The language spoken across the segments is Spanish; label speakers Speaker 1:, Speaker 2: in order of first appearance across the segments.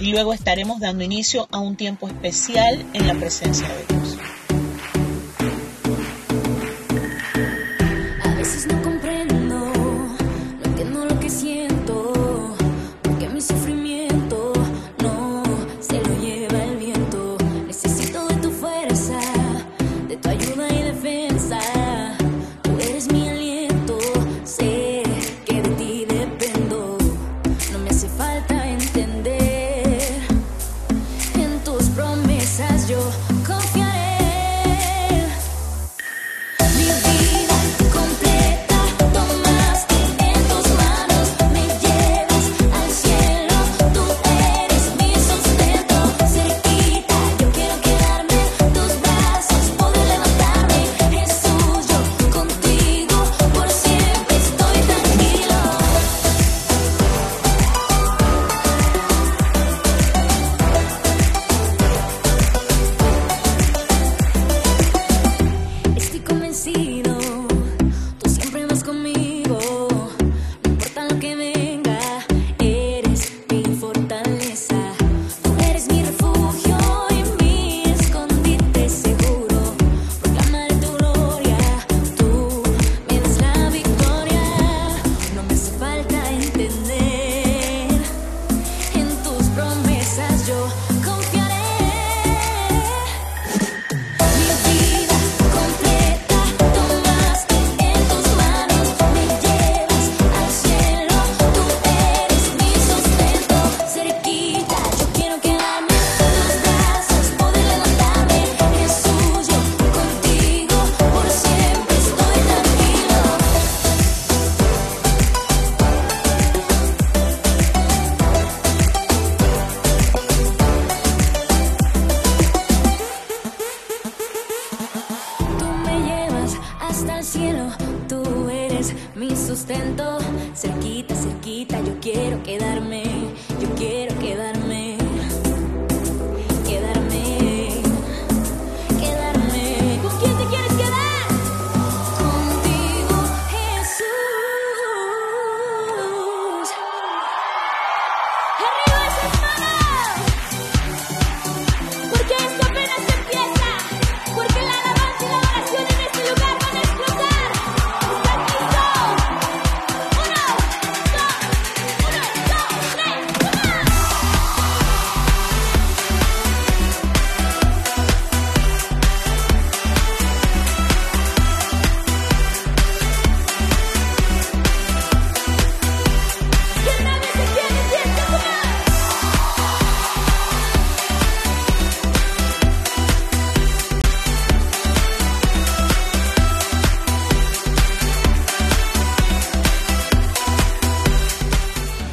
Speaker 1: y luego estaremos dando inicio a un tiempo especial en la presencia de Dios.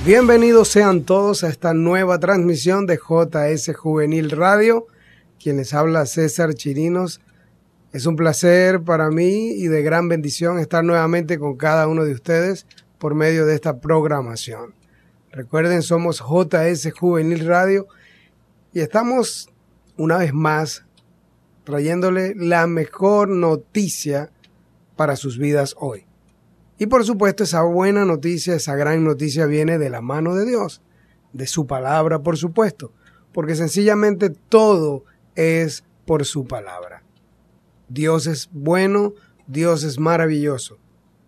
Speaker 2: Bienvenidos sean todos a esta nueva transmisión de JS Juvenil Radio. Quienes habla César Chirinos. Es un placer para mí y de gran bendición estar nuevamente con cada uno de ustedes por medio de esta programación. Recuerden, somos JS Juvenil Radio y estamos una vez más trayéndole la mejor noticia para sus vidas hoy. Y por supuesto esa buena noticia, esa gran noticia viene de la mano de Dios, de su palabra por supuesto, porque sencillamente todo es por su palabra. Dios es bueno, Dios es maravilloso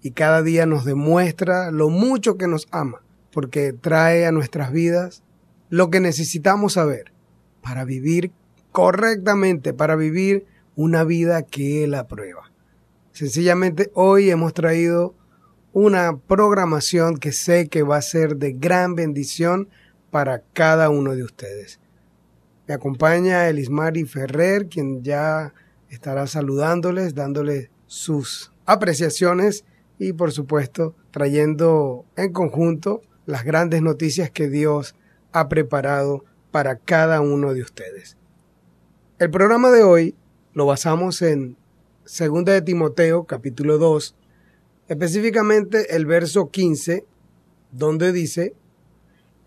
Speaker 2: y cada día nos demuestra lo mucho que nos ama, porque trae a nuestras vidas lo que necesitamos saber para vivir correctamente, para vivir una vida que Él aprueba. Sencillamente hoy hemos traído una programación que sé que va a ser de gran bendición para cada uno de ustedes. Me acompaña Elismari Ferrer, quien ya estará saludándoles, dándoles sus apreciaciones y por supuesto trayendo en conjunto las grandes noticias que Dios ha preparado para cada uno de ustedes. El programa de hoy lo basamos en 2 de Timoteo capítulo 2, específicamente el verso 15, donde dice,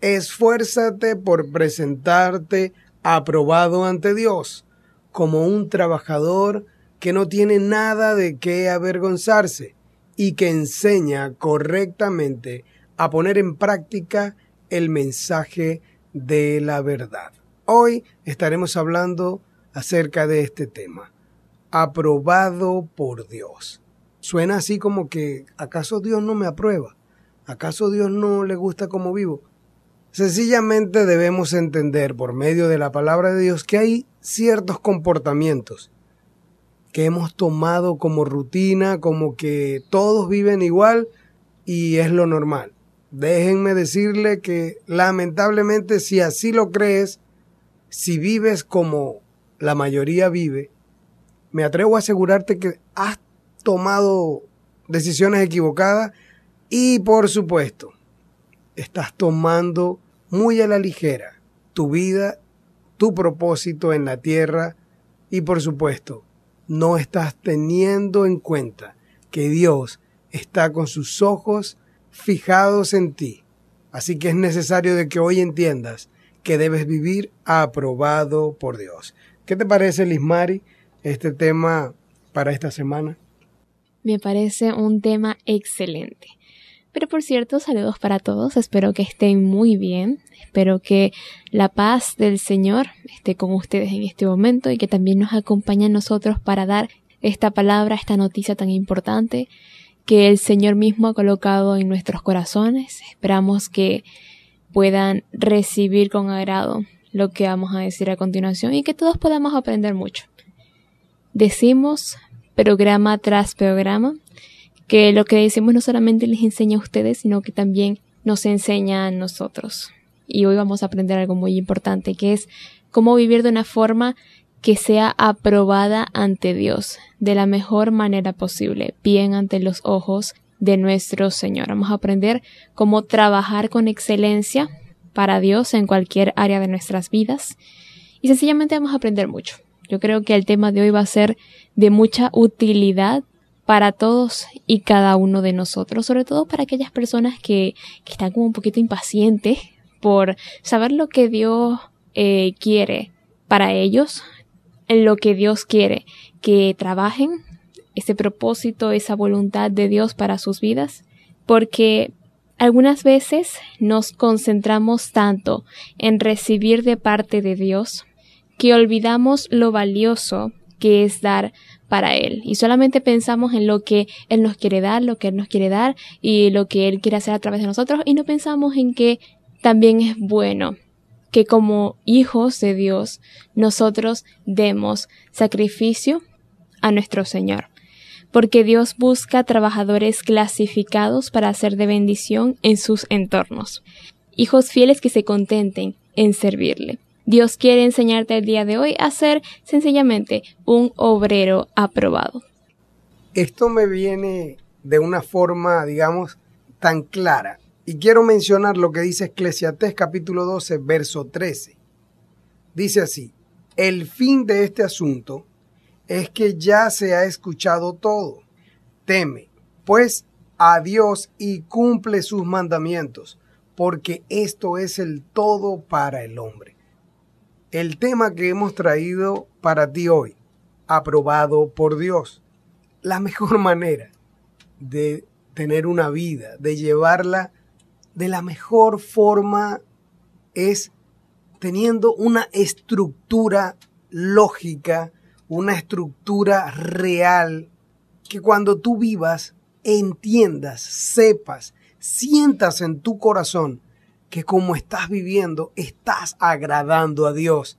Speaker 2: esfuérzate por presentarte aprobado ante Dios como un trabajador que no tiene nada de qué avergonzarse y que enseña correctamente a poner en práctica el mensaje de la verdad. Hoy estaremos hablando acerca de este tema, aprobado por Dios. Suena así como que, ¿acaso Dios no me aprueba? ¿Acaso Dios no le gusta como vivo? Sencillamente debemos entender por medio de la palabra de Dios que hay ciertos comportamientos que hemos tomado como rutina, como que todos viven igual y es lo normal. Déjenme decirle que lamentablemente si así lo crees, si vives como la mayoría vive, me atrevo a asegurarte que has tomado decisiones equivocadas y por supuesto, estás tomando muy a la ligera tu vida, tu propósito en la tierra y por supuesto, no estás teniendo en cuenta que Dios está con sus ojos fijados en ti. Así que es necesario de que hoy entiendas que debes vivir aprobado por Dios. ¿Qué te parece, Lismari, este tema para esta semana?
Speaker 3: Me parece un tema excelente. Pero por cierto, saludos para todos, espero que estén muy bien, espero que la paz del Señor esté con ustedes en este momento y que también nos acompañe a nosotros para dar esta palabra, esta noticia tan importante que el Señor mismo ha colocado en nuestros corazones. Esperamos que puedan recibir con agrado lo que vamos a decir a continuación y que todos podamos aprender mucho. Decimos programa tras programa que lo que decimos no solamente les enseña a ustedes, sino que también nos enseña a nosotros. Y hoy vamos a aprender algo muy importante, que es cómo vivir de una forma que sea aprobada ante Dios de la mejor manera posible, bien ante los ojos de nuestro Señor. Vamos a aprender cómo trabajar con excelencia para Dios en cualquier área de nuestras vidas y sencillamente vamos a aprender mucho. Yo creo que el tema de hoy va a ser de mucha utilidad para todos y cada uno de nosotros, sobre todo para aquellas personas que, están como un poquito impacientes por saber lo que Dios eh, quiere para ellos, lo que Dios quiere que trabajen, ese propósito, esa voluntad de Dios para sus vidas, porque algunas veces nos concentramos tanto en recibir de parte de Dios que olvidamos lo valioso que es dar para Él. Y solamente pensamos en lo que Él nos quiere dar, lo que Él nos quiere dar y lo que Él quiere hacer a través de nosotros y no pensamos en que también es bueno que como hijos de Dios nosotros demos sacrificio a nuestro Señor. Porque Dios busca trabajadores clasificados para hacer de bendición en sus entornos. Hijos fieles que se contenten en servirle. Dios quiere enseñarte el día de hoy a ser sencillamente un obrero aprobado.
Speaker 2: Esto me viene de una forma, digamos, tan clara. Y quiero mencionar lo que dice Eclesiastés capítulo 12, verso 13. Dice así, el fin de este asunto es que ya se ha escuchado todo. Teme, pues, a Dios y cumple sus mandamientos, porque esto es el todo para el hombre el tema que hemos traído para ti hoy, aprobado por Dios. La mejor manera de tener una vida, de llevarla de la mejor forma es teniendo una estructura lógica, una estructura real, que cuando tú vivas, entiendas, sepas, sientas en tu corazón que como estás viviendo, estás agradando a Dios.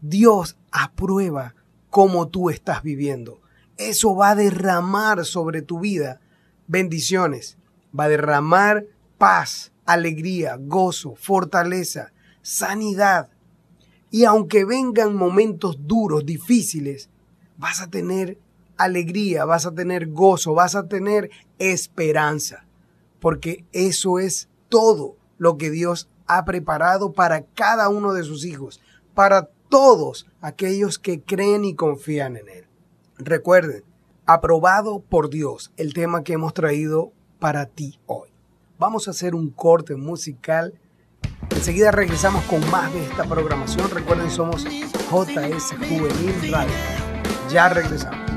Speaker 2: Dios aprueba cómo tú estás viviendo. Eso va a derramar sobre tu vida bendiciones, va a derramar paz, alegría, gozo, fortaleza, sanidad. Y aunque vengan momentos duros, difíciles, vas a tener alegría, vas a tener gozo, vas a tener esperanza, porque eso es todo lo que Dios
Speaker 4: ha preparado para cada uno de sus hijos, para todos aquellos que creen y confían en Él. Recuerden, aprobado por Dios, el tema que hemos traído para ti hoy. Vamos a hacer un corte musical. Enseguida regresamos con más de esta programación. Recuerden, somos JS Juvenil Radio. Ya regresamos.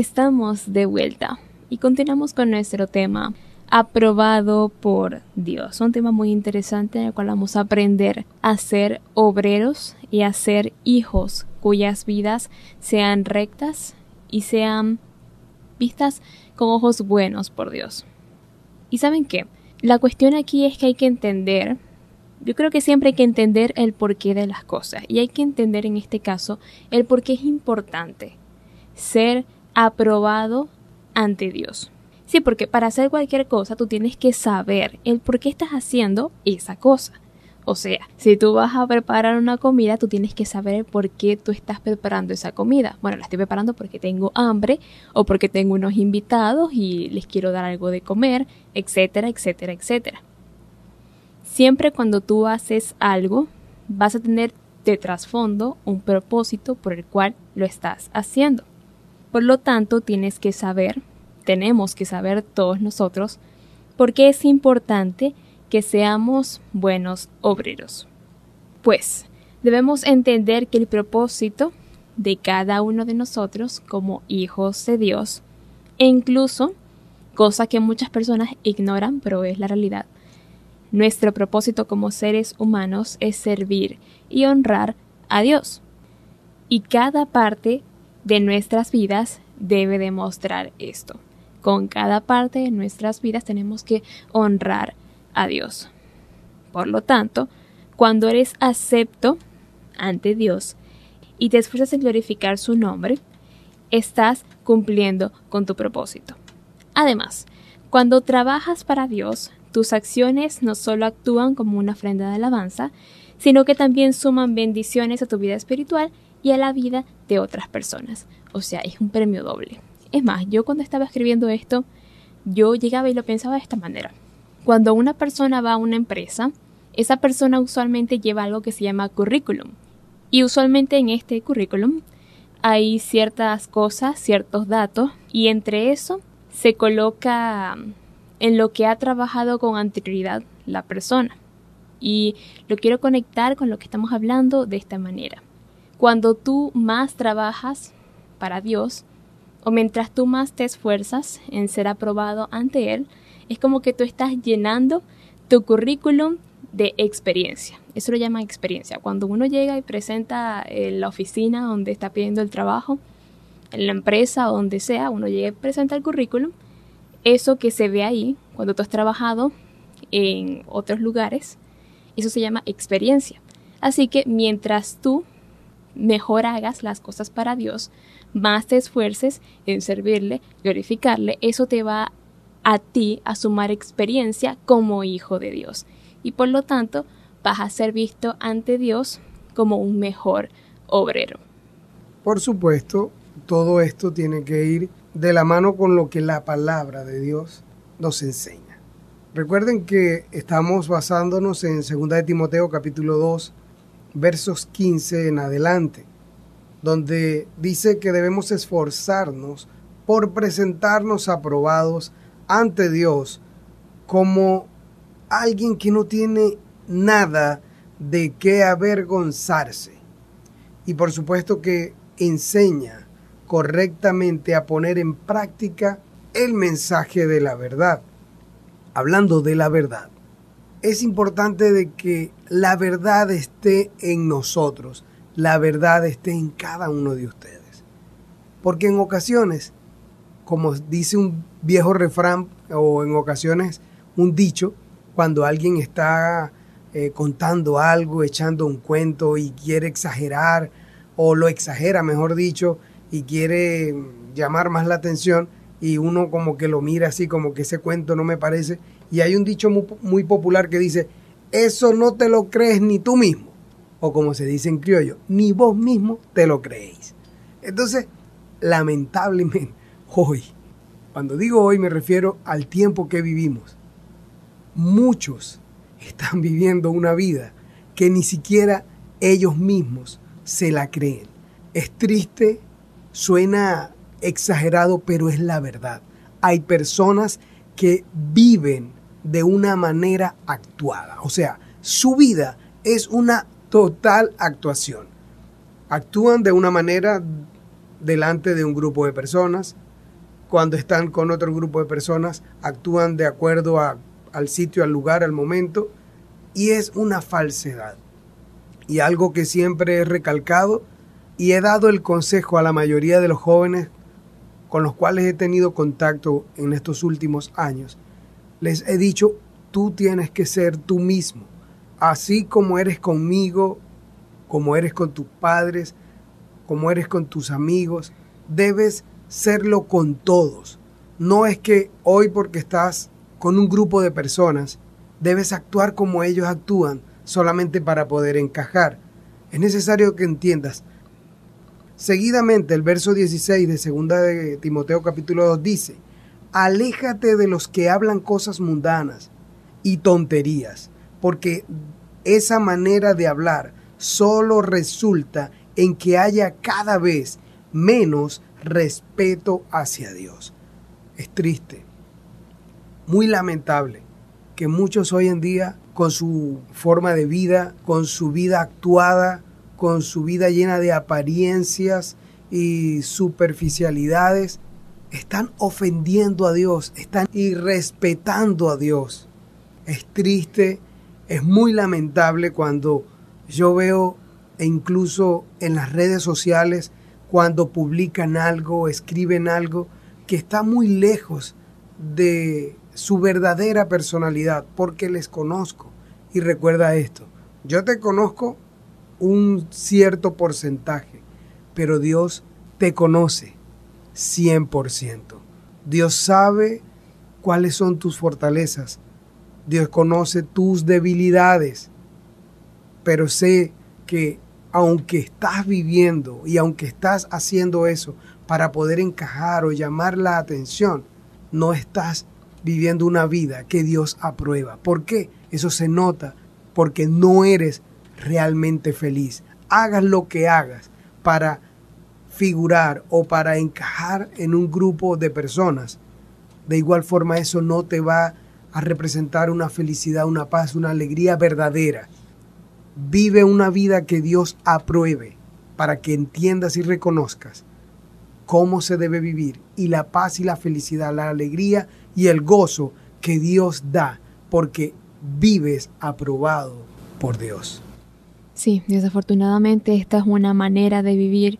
Speaker 3: Estamos de vuelta y continuamos con nuestro tema, aprobado por Dios. Un tema muy interesante en el cual vamos a aprender a ser obreros y a ser hijos cuyas vidas sean rectas y sean vistas con ojos buenos por Dios. ¿Y saben qué? La cuestión aquí es que hay que entender, yo creo que siempre hay que entender el porqué de las cosas y hay que entender en este caso el por qué es importante ser aprobado ante Dios. Sí, porque para hacer cualquier cosa tú tienes que saber el por qué estás haciendo esa cosa. O sea, si tú vas a preparar una comida, tú tienes que saber por qué tú estás preparando esa comida. Bueno, la estoy preparando porque tengo hambre o porque tengo unos invitados y les quiero dar algo de comer, etcétera, etcétera, etcétera. Siempre cuando tú haces algo, vas a tener de trasfondo un propósito por el cual lo estás haciendo. Por lo tanto, tienes que saber tenemos que saber todos nosotros por qué es importante que seamos buenos obreros. Pues debemos entender que el propósito de cada uno de nosotros como hijos de Dios, e incluso, cosa que muchas personas ignoran, pero es la realidad, nuestro propósito como seres humanos es servir y honrar a Dios. Y cada parte de nuestras vidas debe demostrar esto con cada parte de nuestras vidas tenemos que honrar a Dios. Por lo tanto, cuando eres acepto ante Dios y te esfuerzas en glorificar su nombre, estás cumpliendo con tu propósito. Además, cuando trabajas para Dios, tus acciones no solo actúan como una ofrenda de alabanza, sino que también suman bendiciones a tu vida espiritual y a la vida de otras personas. O sea, es un premio doble. Es más, yo cuando estaba escribiendo esto, yo llegaba y lo pensaba de esta manera. Cuando una persona va a una empresa, esa persona usualmente lleva algo que se llama currículum. Y usualmente en este currículum hay ciertas cosas, ciertos datos, y entre eso se coloca en lo que ha trabajado con anterioridad la persona. Y lo quiero conectar con lo que estamos hablando de esta manera. Cuando tú más trabajas para Dios, o mientras tú más te esfuerzas en ser aprobado ante Él, es como que tú estás llenando tu currículum de experiencia. Eso lo llaman experiencia. Cuando uno llega y presenta en la oficina donde está pidiendo el trabajo, en la empresa o donde sea, uno llega y presenta el currículum, eso que se ve ahí, cuando tú has trabajado en otros lugares, eso se llama experiencia. Así que mientras tú mejor hagas las cosas para Dios, más te esfuerces en servirle, glorificarle, eso te va a ti a sumar experiencia como hijo de Dios. Y por lo tanto, vas a ser visto ante Dios como un mejor obrero.
Speaker 2: Por supuesto, todo esto tiene que ir de la mano con lo que la palabra de Dios nos enseña. Recuerden que estamos basándonos en 2 de Timoteo capítulo 2, versos 15 en adelante donde dice que debemos esforzarnos por presentarnos aprobados ante Dios como alguien que no tiene nada de qué avergonzarse. Y por supuesto que enseña correctamente a poner en práctica el mensaje de la verdad. Hablando de la verdad, es importante de que la verdad esté en nosotros la verdad esté en cada uno de ustedes. Porque en ocasiones, como dice un viejo refrán o en ocasiones un dicho, cuando alguien está eh, contando algo, echando un cuento y quiere exagerar, o lo exagera, mejor dicho, y quiere llamar más la atención, y uno como que lo mira así, como que ese cuento no me parece. Y hay un dicho muy, popular que dice, eso no te lo crees ni tú mismo o como se dice en criollo, ni vos mismo te lo creéis. Entonces, lamentablemente, hoy, cuando digo hoy me refiero al tiempo que vivimos, muchos están viviendo una vida que ni siquiera ellos mismos se la creen. Es triste, suena exagerado, pero es la verdad. Hay personas que viven de una manera actuada, o sea, su vida es una total actuación. Actúan de una manera delante de un grupo de personas, cuando están con otro grupo de personas, actúan de acuerdo al sitio, al lugar, al momento, y es una falsedad. Y algo que siempre he recalcado y he dado el consejo a la mayoría de los jóvenes con los cuales he tenido contacto en estos últimos años, les he dicho, tú tienes que ser tú mismo, así como eres conmigo, como eres con tus padres, como eres con tus amigos, debes serlo con todos. No es que hoy porque estás con un grupo de personas, debes actuar como ellos actúan solamente para poder encajar. Es necesario que entiendas. Seguidamente el verso 16 de 2 de Timoteo capítulo 2 dice, aléjate de los que hablan cosas mundanas y tonterías, porque esa manera de hablar solo resulta en que haya cada vez menos respeto hacia Dios. Es triste, muy lamentable que muchos hoy en día con su forma de vida, con su vida actuada, con su vida llena de apariencias y superficialidades, están ofendiendo a Dios, están irrespetando a Dios. Es triste, es muy lamentable cuando yo veo e incluso en las redes sociales cuando publican algo, escriben algo que está muy lejos de su verdadera personalidad, porque les conozco. Y recuerda esto, yo te conozco un cierto porcentaje, pero Dios te conoce 100%. Dios sabe cuáles son tus fortalezas. Dios conoce tus debilidades. Pero sé que aunque estás viviendo y aunque estás haciendo eso para poder encajar o llamar la atención, no estás viviendo una vida que Dios aprueba. ¿Por qué? Eso se nota porque no eres realmente feliz. Hagas lo que hagas para figurar o para encajar en un grupo de personas. De igual forma eso no te va a representar una felicidad, una paz, una alegría verdadera. Vive una vida que Dios apruebe para que entiendas y reconozcas cómo se debe vivir y la paz y la felicidad, la alegría y el gozo que Dios da porque vives aprobado por Dios.
Speaker 3: Sí, desafortunadamente esta es una manera de vivir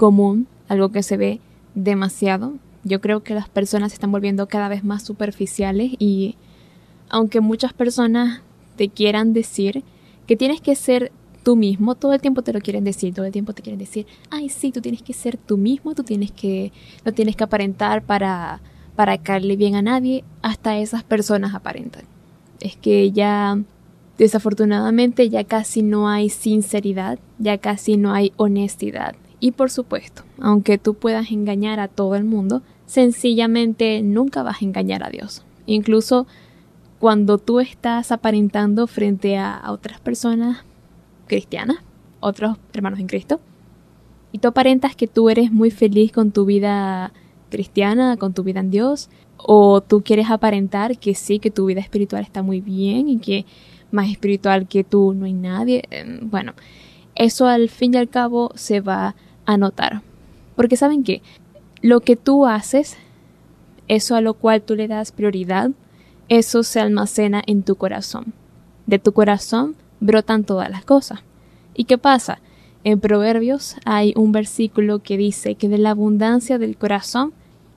Speaker 3: común, algo que se ve demasiado. Yo creo que las personas se están volviendo cada vez más superficiales y aunque muchas personas te quieran decir que tienes que ser tú mismo, todo el tiempo te lo quieren decir, todo el tiempo te quieren decir, ay sí, tú tienes que ser tú mismo, tú tienes que, no tienes que aparentar para, para caerle bien a nadie, hasta esas personas aparentan. Es que ya, desafortunadamente, ya casi no hay sinceridad, ya casi no hay honestidad. Y por supuesto, aunque tú puedas engañar a todo el mundo, sencillamente nunca vas a engañar a Dios. Incluso cuando tú estás aparentando frente a, otras personas cristianas, otros hermanos en Cristo, y tú aparentas que tú eres muy feliz con tu vida cristiana, con tu vida en Dios, o tú quieres aparentar que sí, que tu vida espiritual está muy bien y que más espiritual que tú no hay nadie, em, bueno, eso al fin y al cabo se va a notar. Porque saben que lo que tú haces, eso a lo cual tú le das prioridad, eso se almacena en tu corazón. De tu corazón brotan todas las cosas. ¿Y qué pasa? En Proverbios hay un versículo que dice que de la abundancia del corazón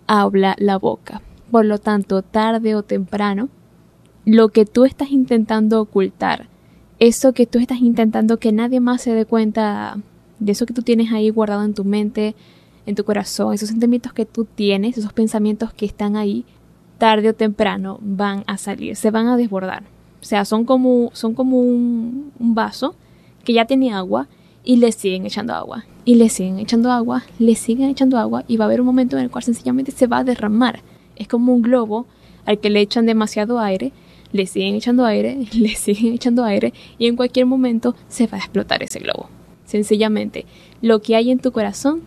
Speaker 3: habla la boca. Por lo tanto, tarde o temprano, lo que tú estás intentando ocultar, eso que tú estás intentando que nadie más se dé cuenta de eso que tú tienes ahí guardado en tu mente, en tu corazón, esos sentimientos que tú tienes, esos pensamientos que están ahí, tarde o temprano van a salir, se van a desbordar. O sea, son como, son como un, vaso que ya tiene agua y le siguen echando agua. Y le siguen echando agua, le siguen echando agua y va a haber un momento en el cual sencillamente se va a derramar. Es como un globo al que le echan demasiado aire, le siguen echando aire, le siguen echando aire y en cualquier momento se va a explotar ese globo. Sencillamente, lo que hay en tu corazón,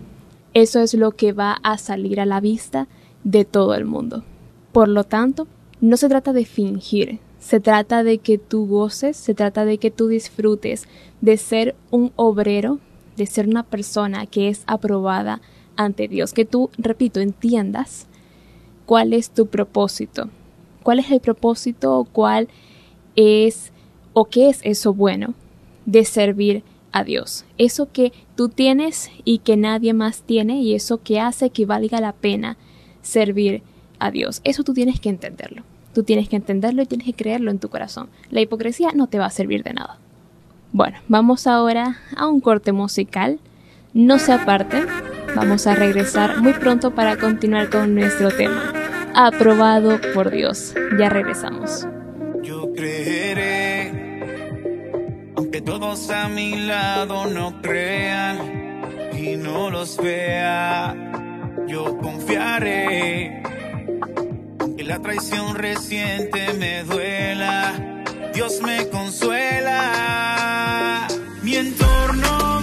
Speaker 3: eso es lo que va a salir a la vista de todo el mundo. Por lo tanto, no se trata de fingir, se trata de que tú goces, se trata de que tú disfrutes de ser un obrero, de ser una persona que es aprobada ante Dios, que tú, repito, entiendas cuál es tu propósito, cuál es el propósito o cuál es o qué es eso bueno de servir a Dios. Eso que tú tienes y que nadie más tiene y eso que hace que valga la pena servir a Dios. Eso tú tienes que entenderlo. Tú tienes que entenderlo y tienes que creerlo en tu corazón. La hipocresía no te va a servir de nada. Bueno, vamos ahora a un corte musical. No se aparte, vamos a regresar muy pronto para continuar con nuestro tema. Aprobado por Dios. Ya regresamos.
Speaker 5: Yo creeré, aunque todos a mi lado no crean y no los vea, yo confiaré. Aunque la traición reciente me duela, Dios me consuela. Mi entorno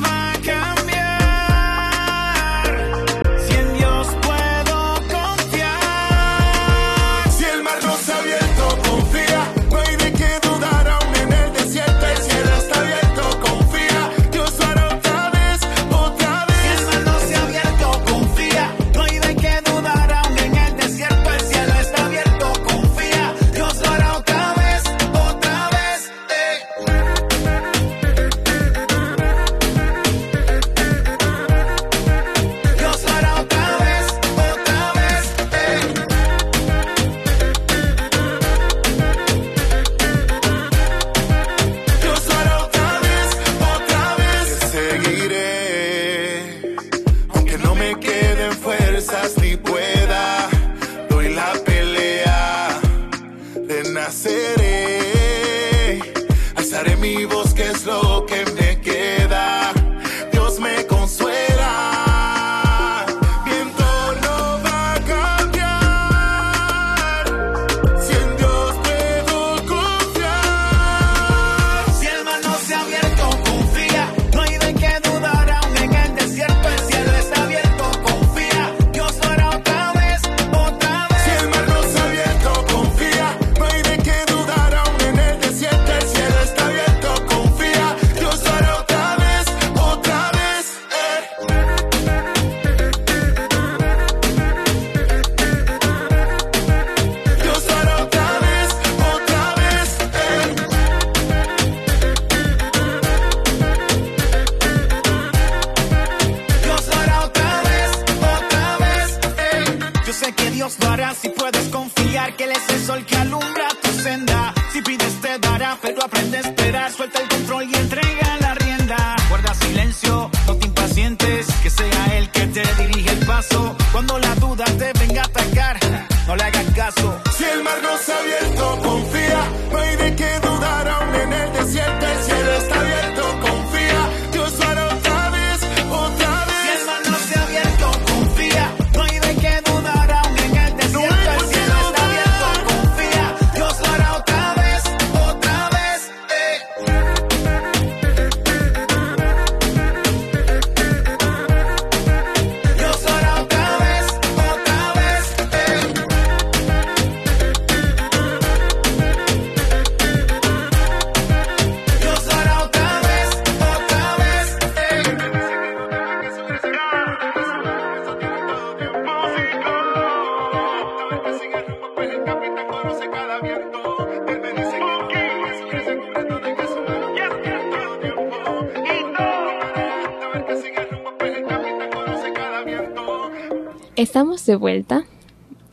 Speaker 3: Estamos de vuelta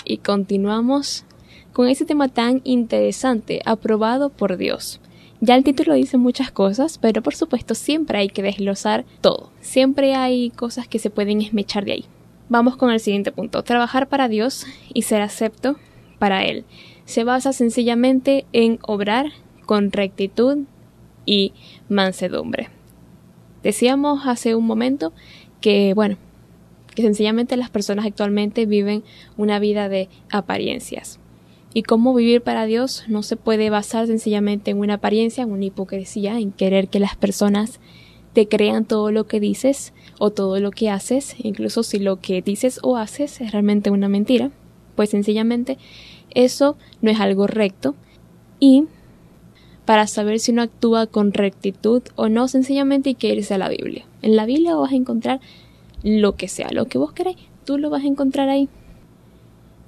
Speaker 3: y continuamos con ese tema tan interesante, aprobado por Dios. Ya el título dice muchas cosas, pero por supuesto siempre hay que desglosar todo. Siempre hay cosas que se pueden esmechar de ahí. Vamos con el siguiente punto. Trabajar para Dios y ser acepto para Él. Se basa sencillamente en obrar con rectitud y mansedumbre. Decíamos hace un momento que, bueno, que sencillamente las personas actualmente viven una vida de apariencias. Y cómo vivir para Dios no se puede basar sencillamente en una apariencia, en una hipocresía, en querer que las personas te crean todo lo que dices o todo lo que haces, incluso si lo que dices o haces es realmente una mentira, pues sencillamente eso no es algo recto y para saber si uno actúa con rectitud o no, sencillamente hay que irse a la Biblia. En la Biblia vas a encontrar lo que sea, lo que vos queráis, tú lo vas a encontrar ahí.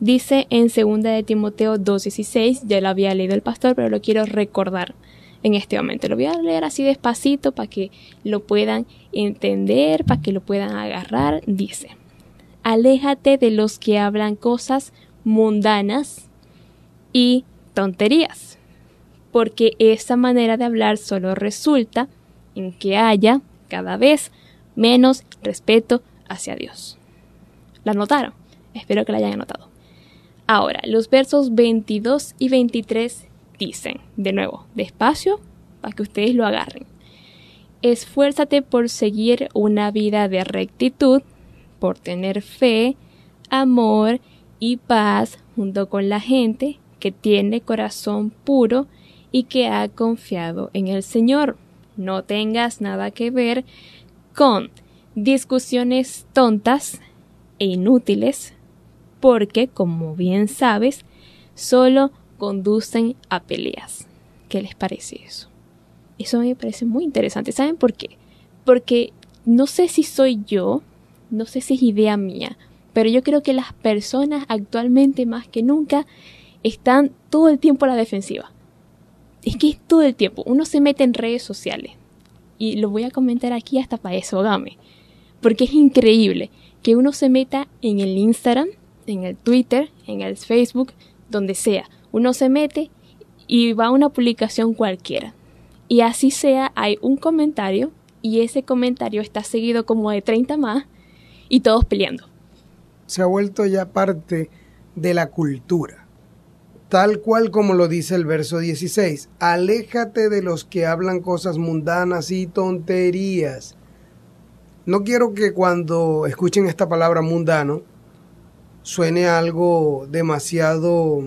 Speaker 3: Dice en 2 de Timoteo 2.16, ya lo había leído el pastor, pero lo quiero recordar en este momento. Lo voy a leer así despacito para que lo puedan entender, para que lo puedan agarrar. Dice, aléjate de los que hablan cosas mundanas y tonterías, porque esa manera de hablar solo resulta en que haya cada vez menos respeto hacia Dios. ¿La notaron? Espero que la hayan anotado. Ahora, los versos 22 y 23 dicen, de nuevo, despacio, para que ustedes lo agarren. Esfuérzate por seguir una vida de rectitud, por tener fe, amor y paz junto con la gente que tiene corazón puro y que ha confiado en el Señor. No tengas nada que ver con discusiones tontas e inútiles, porque, como bien sabes, solo conducen a peleas. ¿Qué les parece eso? Eso me parece muy interesante. ¿Saben por qué? Porque no sé si soy yo, no sé si es idea mía, pero yo creo que las personas actualmente más que nunca están todo el tiempo a la defensiva. Es que es todo el tiempo. Uno se mete en redes sociales. Y lo voy a comentar aquí hasta para eso, dame. Porque es increíble que uno se meta en el Instagram, en el Twitter, en el Facebook, donde sea. Uno se mete y va a una publicación cualquiera. Y así sea, hay un comentario y ese comentario está seguido como de 30 más y todos peleando.
Speaker 2: Se ha vuelto ya parte de la cultura. Tal cual como lo dice el verso 16, aléjate de los que hablan cosas mundanas y tonterías no quiero que cuando escuchen esta palabra mundano suene algo demasiado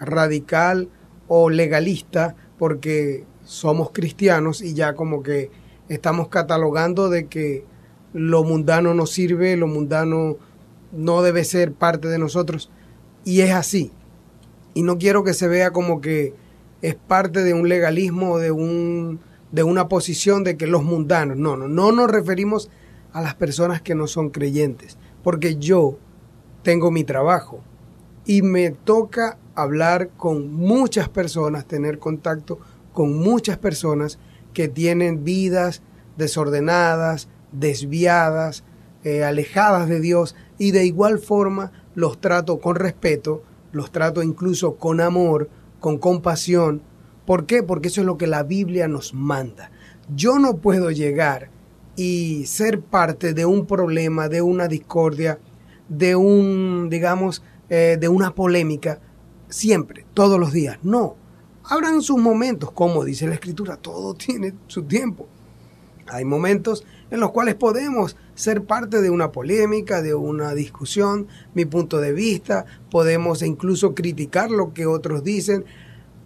Speaker 2: radical o legalista porque somos cristianos y ya como que estamos catalogando de que lo mundano no sirve, lo mundano no debe ser parte de nosotros. Y es así. Y no quiero que se vea como que es parte de un legalismo de, un, de una posición de que los mundanos. No, no, no nos referimos a las personas que no son creyentes, porque yo tengo mi trabajo y me toca hablar con muchas personas, tener contacto con muchas personas que tienen vidas desordenadas, desviadas, eh, alejadas de Dios y de igual forma los trato con respeto, los trato incluso con amor, con compasión. ¿Por qué? Porque eso es lo que la Biblia nos manda. Yo no puedo llegar y ser parte de un problema, de una discordia, de un, digamos, eh, de una polémica, siempre, todos los días. No, habrán sus momentos, como dice la escritura, todo tiene su tiempo. Hay momentos en los cuales podemos ser parte de una polémica, de una discusión, mi punto de vista, podemos incluso criticar lo que otros dicen,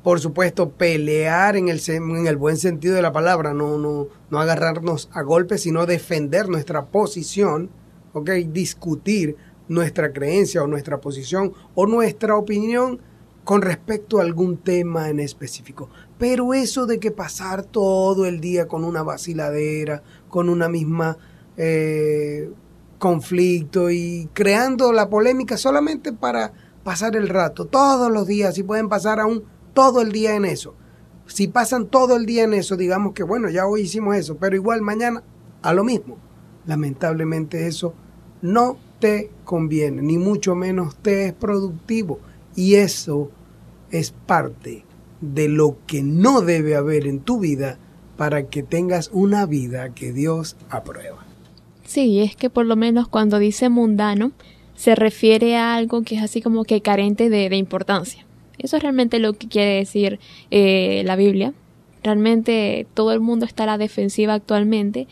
Speaker 2: por supuesto, pelear en el, en el buen sentido de la palabra, no, no, no agarrarnos a golpes, sino defender nuestra posición, ¿ok? Discutir nuestra creencia o nuestra posición o nuestra opinión con respecto a algún tema en específico. Pero eso de que pasar todo el día con una vaciladera, con una misma eh, conflicto y creando la polémica solamente para pasar el rato, todos los días, y pueden pasar aún todo el día en eso. Si pasan todo el día en eso, digamos que bueno, ya hoy hicimos eso, pero igual mañana a lo mismo. Lamentablemente eso no te conviene, ni mucho menos te es productivo. Y eso es parte de lo que no debe haber en tu vida para que tengas una vida que Dios aprueba.
Speaker 3: Sí, es que por lo menos cuando dice mundano, se refiere a algo que es así como que carente de, importancia. Eso es realmente lo que quiere decir eh, la Biblia. Realmente todo el mundo está a la defensiva actualmente.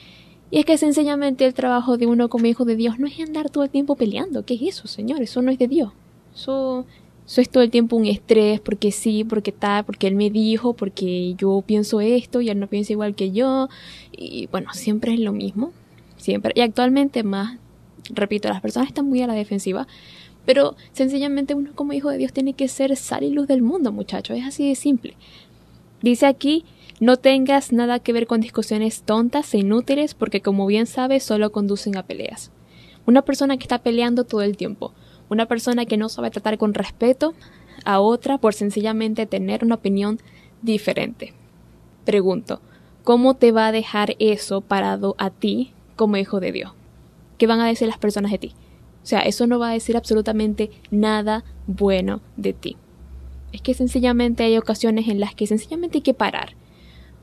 Speaker 3: Y es que sencillamente el trabajo de uno como hijo de Dios no es andar todo el tiempo peleando. ¿Qué es eso, Señor? Eso no es de Dios. Eso, eso es todo el tiempo un estrés, porque sí, porque tal, porque Él me dijo, porque yo pienso esto y Él no piensa igual que yo. Y bueno, siempre es lo mismo. Siempre. Y actualmente más, repito, las personas están muy a la defensiva pero sencillamente uno como hijo de Dios tiene que ser sal y luz del mundo, muchachos. Es así de simple. Dice aquí, no tengas nada que ver con discusiones tontas e inútiles porque como bien sabes solo conducen a peleas. Una persona que está peleando todo el tiempo, Una persona que no sabe tratar con respeto a otra por sencillamente tener una opinión diferente. Pregunto, ¿cómo te va a dejar eso parado a ti como hijo de Dios? ¿Qué van a decir las personas de ti? O sea, eso no va a decir absolutamente nada bueno de ti. Es que sencillamente hay ocasiones en las que sencillamente hay que parar.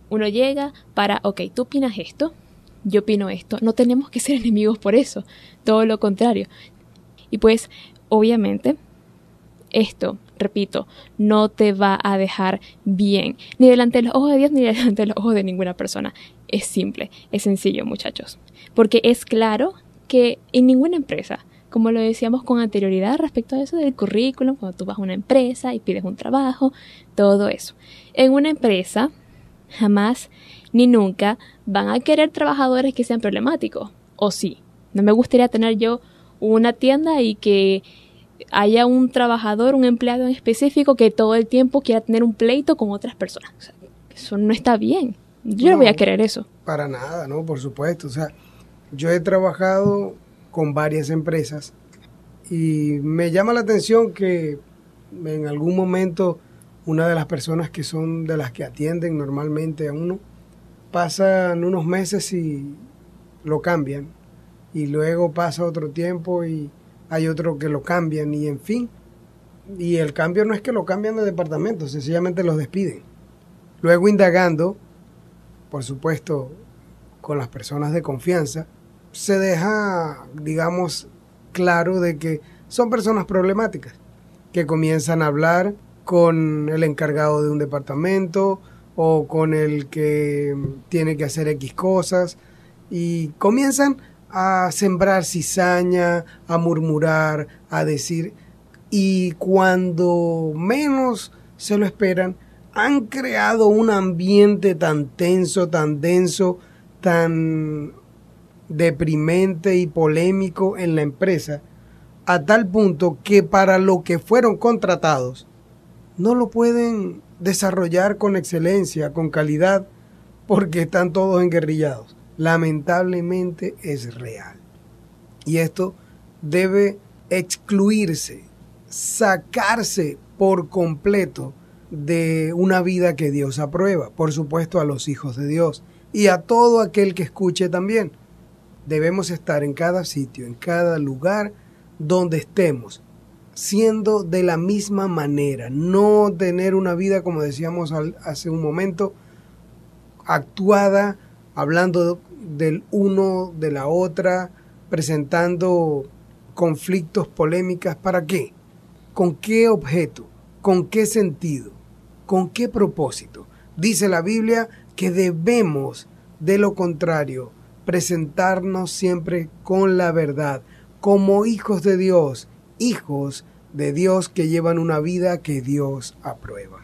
Speaker 3: Uno llega para, ok, tú opinas esto, yo opino esto. No tenemos que ser enemigos por eso. Todo lo contrario. Y pues, obviamente, esto, repito, no te va a dejar bien, ni delante de los ojos de Dios, ni delante de los ojos de ninguna persona. Es simple, es sencillo, muchachos. Porque es claro que en ninguna empresa, como lo decíamos con anterioridad respecto a eso del currículum, cuando tú vas a una empresa y pides un trabajo, todo eso. En una empresa, jamás ni nunca van a querer trabajadores que sean problemáticos. O sí. No me gustaría tener yo una tienda y que haya un trabajador, un empleado en específico que todo el tiempo quiera tener un pleito con otras personas. eso no está bien. Yo no, voy a querer eso.
Speaker 2: Para nada, ¿no? Por supuesto. O sea, yo he trabajado con varias empresas y me llama la atención que en algún momento una de las personas que son de las que atienden normalmente a uno pasan unos meses y lo cambian y luego pasa otro tiempo y hay otro que lo cambian y en fin. Y el cambio no es que lo cambian de departamento, sencillamente los despiden. Luego indagando, por supuesto, con las personas de confianza, se deja, digamos, claro de que son personas problemáticas, que comienzan a hablar con el encargado de un departamento o con el que tiene que hacer X cosas y comienzan a sembrar cizaña, a murmurar, a decir, y cuando menos se lo esperan, han creado un ambiente tan tenso, tan denso, tan deprimente y polémico en la empresa, a tal punto que para lo que fueron contratados, no lo pueden desarrollar con excelencia, con calidad, porque están todos enguerrillados lamentablemente es real. Y esto debe excluirse, sacarse por completo de una vida que Dios aprueba, por supuesto a los hijos de Dios y a todo aquel que escuche también. Debemos estar en cada sitio, en cada lugar donde estemos, siendo de la misma manera, no tener una vida, como decíamos hace un momento, actuada hablando del uno, de la otra, presentando conflictos, polémicas, ¿para qué? ¿Con qué objeto? ¿Con qué sentido? ¿Con qué propósito? Dice la Biblia que debemos, de lo contrario, presentarnos siempre con la verdad, como hijos de Dios, hijos de Dios que llevan una vida que Dios aprueba.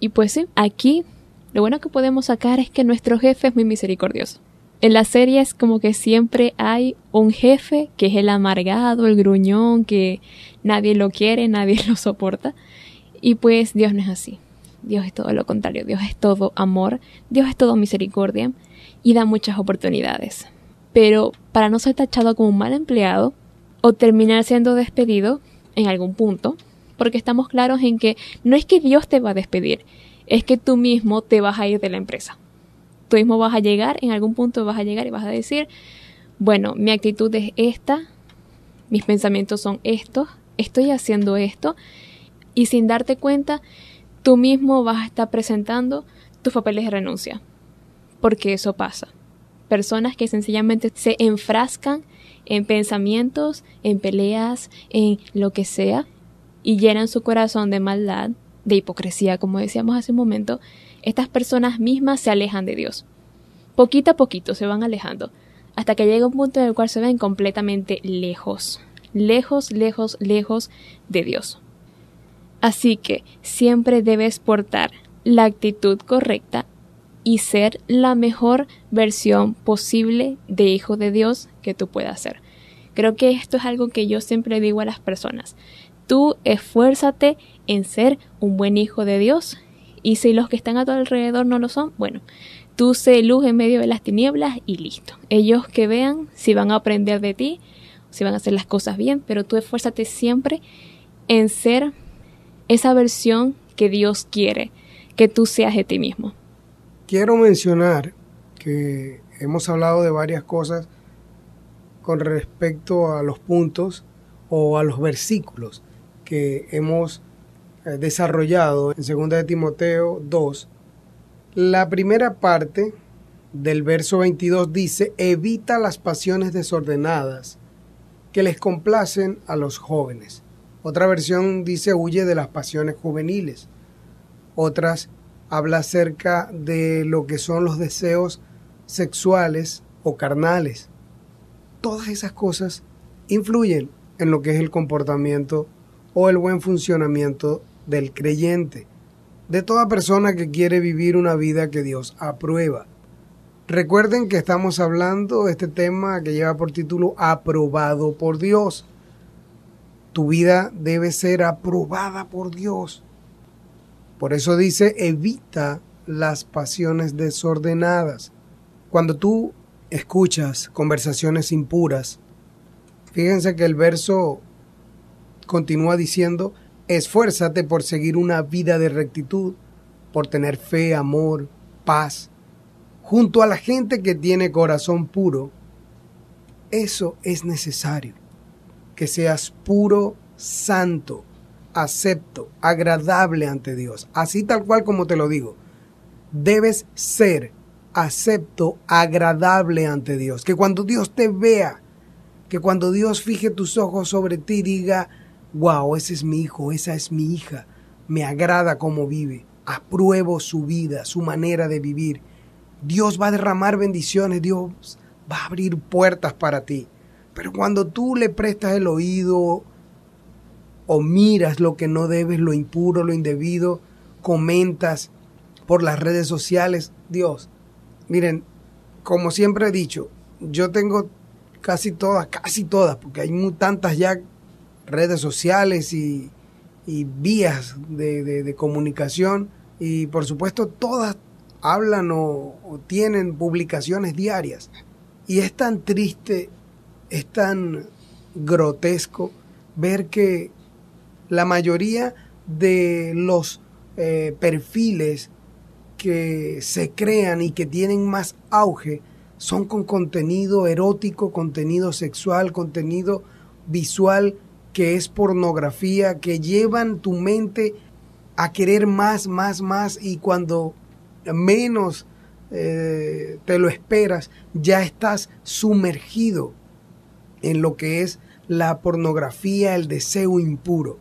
Speaker 3: Y pues aquí lo bueno que podemos sacar es que nuestro jefe es muy misericordioso. En la serie es como que siempre hay un jefe que es el amargado, el gruñón, que nadie lo quiere, nadie lo soporta. Y pues Dios no es así. Dios es todo lo contrario. Dios es todo amor. Dios es todo misericordia y da muchas oportunidades. Pero para no ser tachado como un mal empleado o terminar siendo despedido en algún punto, porque estamos claros en que no es que Dios te va a despedir, es que tú mismo te vas a ir de la empresa. Tú mismo vas a llegar, en algún punto vas a llegar y vas a decir, bueno, mi actitud es esta, mis pensamientos son estos, estoy haciendo esto, y sin darte cuenta, tú mismo vas a estar presentando tus papeles de renuncia. Porque eso pasa. Personas que sencillamente se enfrascan en pensamientos, en peleas, en lo que sea, y llenan su corazón de maldad, de hipocresía, como decíamos hace un momento, estas personas mismas se alejan de Dios. Poquito a poquito se van alejando, hasta que llega un punto en el cual se ven completamente lejos, lejos, lejos, lejos de Dios. Así que siempre debes portar la actitud correcta y ser la mejor versión posible de hijo de Dios que tú puedas ser. Creo que esto es algo que yo siempre digo a las personas. Tú esfuérzate en ser un buen hijo de Dios y si los que están a tu alrededor no lo son, bueno, tú sé luz en medio de las tinieblas y listo. Ellos que vean si van a aprender de ti si van a hacer las cosas bien, pero tú esfuérzate siempre en ser esa versión que Dios quiere que tú seas de ti mismo.
Speaker 2: Quiero mencionar que hemos hablado de varias cosas con respecto a los puntos o a los versículos que hemos desarrollado en 2 de Timoteo 2. La primera parte del verso 22 dice, evita las pasiones desordenadas que les complacen a los jóvenes. Otra versión dice, huye de las pasiones juveniles. Otras habla acerca de lo que son los deseos sexuales o carnales. Todas esas cosas influyen en lo que es el comportamiento o el buen funcionamiento del creyente, de toda persona que quiere vivir una vida que Dios aprueba. Recuerden que estamos hablando de este tema que lleva por título aprobado por Dios. Tu vida debe ser aprobada por Dios. Por eso dice, evita las pasiones desordenadas. Cuando tú escuchas conversaciones impuras, fíjense que el verso continúa diciendo, esfuérzate por seguir una vida de rectitud, por tener fe, amor, paz, junto a la gente que tiene corazón puro. Eso es necesario, que seas puro, santo, acepto, agradable ante Dios. Así tal cual como te lo digo. Debes ser acepto, agradable ante Dios. Que cuando Dios te vea, que cuando Dios fije tus ojos sobre ti, diga, wow, ese es mi hijo, esa es mi hija, me agrada cómo vive, apruebo su vida, su manera de vivir. Dios va a derramar bendiciones, Dios va a abrir puertas para ti. Pero cuando tú le prestas el oído o miras lo que no debes, lo impuro, lo indebido, comentas por las redes sociales, Dios, miren, como siempre he dicho, yo tengo casi todas, casi todas, porque hay tantas ya redes sociales y, vías de, comunicación y por supuesto todas hablan o, tienen publicaciones diarias. Y es tan triste, es tan grotesco ver que la mayoría de los eh, perfiles que se crean y que tienen más auge son con contenido erótico, contenido sexual, contenido visual que es pornografía, que llevan tu mente a querer más, más, más y cuando menos eh, te lo esperas, ya estás sumergido en lo que es la pornografía, el deseo impuro.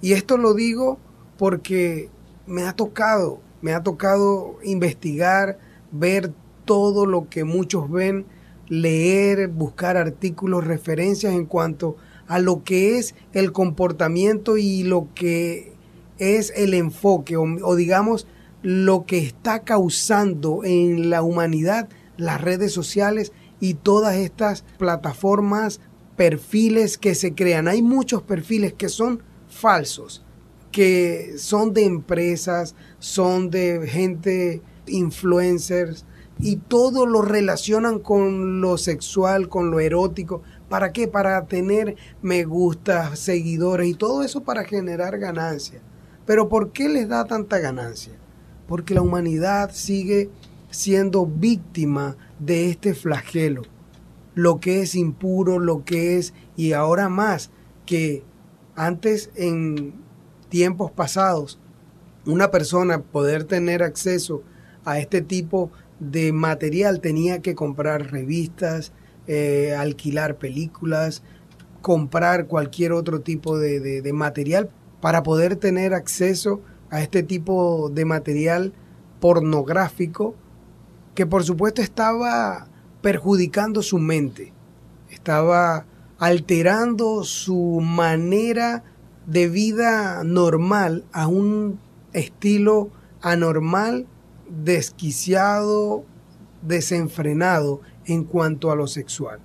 Speaker 2: Y esto lo digo porque me ha tocado, me ha tocado investigar, ver todo lo que muchos ven, leer, buscar artículos, referencias en cuanto a lo que es el comportamiento y lo que es el enfoque o, digamos lo que está causando en la humanidad las redes sociales y todas estas plataformas, perfiles que se crean. Hay muchos perfiles que son falsos, que son de empresas, son de gente, influencers, y todo lo relacionan con lo sexual, con lo erótico. ¿Para qué? Para tener me gusta, seguidores y todo eso para generar ganancia. Pero ¿por qué les da tanta ganancia? Porque la humanidad sigue siendo víctima de este flagelo. Lo que es impuro, lo que es, y ahora más, que antes, en tiempos pasados, una persona poder tener acceso a este tipo de material tenía que comprar revistas, eh, alquilar películas, comprar cualquier otro tipo de, de material para poder tener acceso a este tipo de material pornográfico que por supuesto estaba perjudicando su mente, estaba alterando su manera de vida normal a un estilo anormal, desquiciado, desenfrenado en cuanto a lo sexual.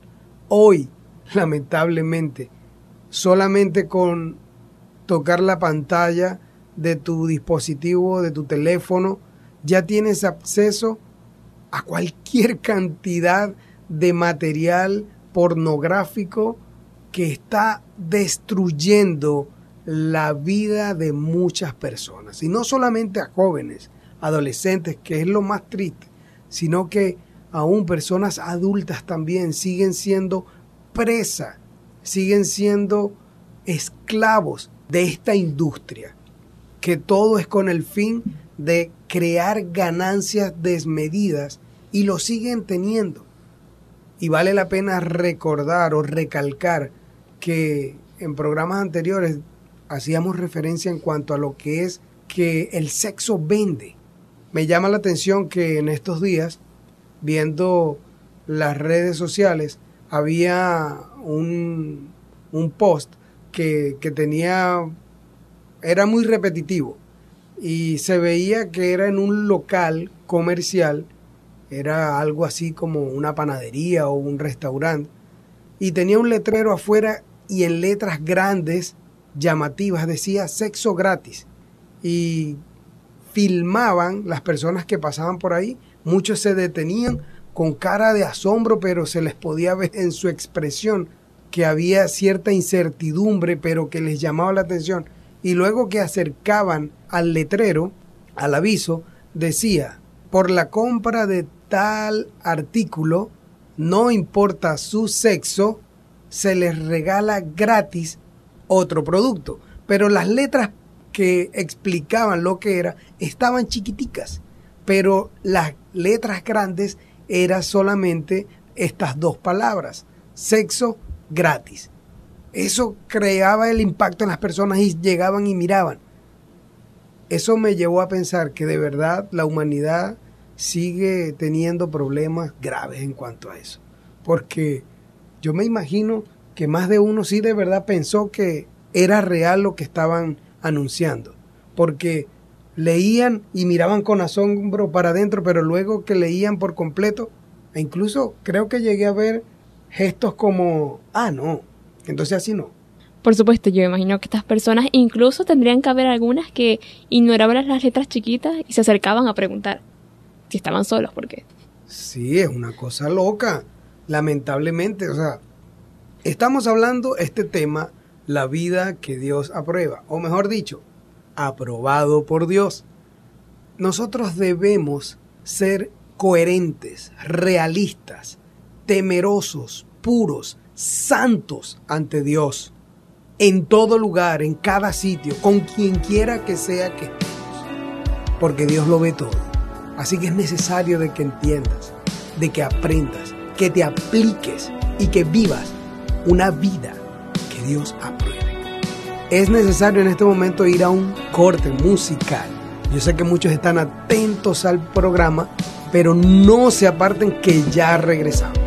Speaker 2: Hoy, lamentablemente, solamente con tocar la pantalla de tu dispositivo, de tu teléfono, ya tienes acceso a cualquier cantidad de material pornográfico que está destruyendo la vida de muchas personas. Y no solamente a jóvenes, adolescentes, que es lo más triste, sino que aún personas adultas también siguen siendo presa, siguen siendo esclavos de esta industria, que todo es con el fin de crear ganancias desmedidas y lo siguen teniendo. Y vale la pena recordar o recalcar que en programas anteriores hacíamos referencia en cuanto a lo que es que el sexo vende. Me llama la atención que en estos días, viendo las redes sociales, había un, un post que, que tenía, era muy repetitivo y se veía que era en un local comercial era algo así como una panadería o un restaurante, y tenía un letrero afuera y en letras grandes, llamativas, decía sexo gratis. Y filmaban las personas que pasaban por ahí, muchos se detenían con cara de asombro, pero se les podía ver en su expresión que había cierta incertidumbre, pero que les llamaba la atención. Y luego que acercaban al letrero, al aviso, decía, por la compra de tal artículo, no importa su sexo, se les regala gratis otro producto. Pero las letras que explicaban lo que era estaban chiquiticas, pero las letras grandes eran solamente estas dos palabras, sexo gratis. Eso creaba el impacto en las personas y llegaban y miraban. Eso me llevó a pensar que de verdad la humanidad sigue teniendo problemas graves en cuanto a eso. Porque yo me imagino que más de uno sí de verdad pensó que era real lo que estaban anunciando. Porque leían y miraban con asombro para adentro, pero luego que leían por completo, e incluso creo que llegué a ver gestos como, ah, no, entonces así no.
Speaker 3: Por supuesto, yo imagino que estas personas incluso tendrían que haber algunas que ignoraban las letras chiquitas y se acercaban a preguntar, si estaban solos, porque...
Speaker 2: Sí, es una cosa loca, lamentablemente. O sea, estamos hablando este tema, la vida que Dios aprueba, o mejor dicho, aprobado por Dios. Nosotros debemos ser coherentes, realistas, temerosos, puros, santos ante Dios, en todo lugar, en cada sitio, con quien quiera que sea que estemos, porque Dios lo ve todo. Así que es necesario de que entiendas, de que aprendas, que te apliques y que vivas una vida que Dios apruebe. Es necesario en este momento ir a un corte musical. Yo sé que muchos están atentos al programa, pero no se aparten que ya regresamos.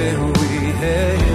Speaker 6: We. Hey.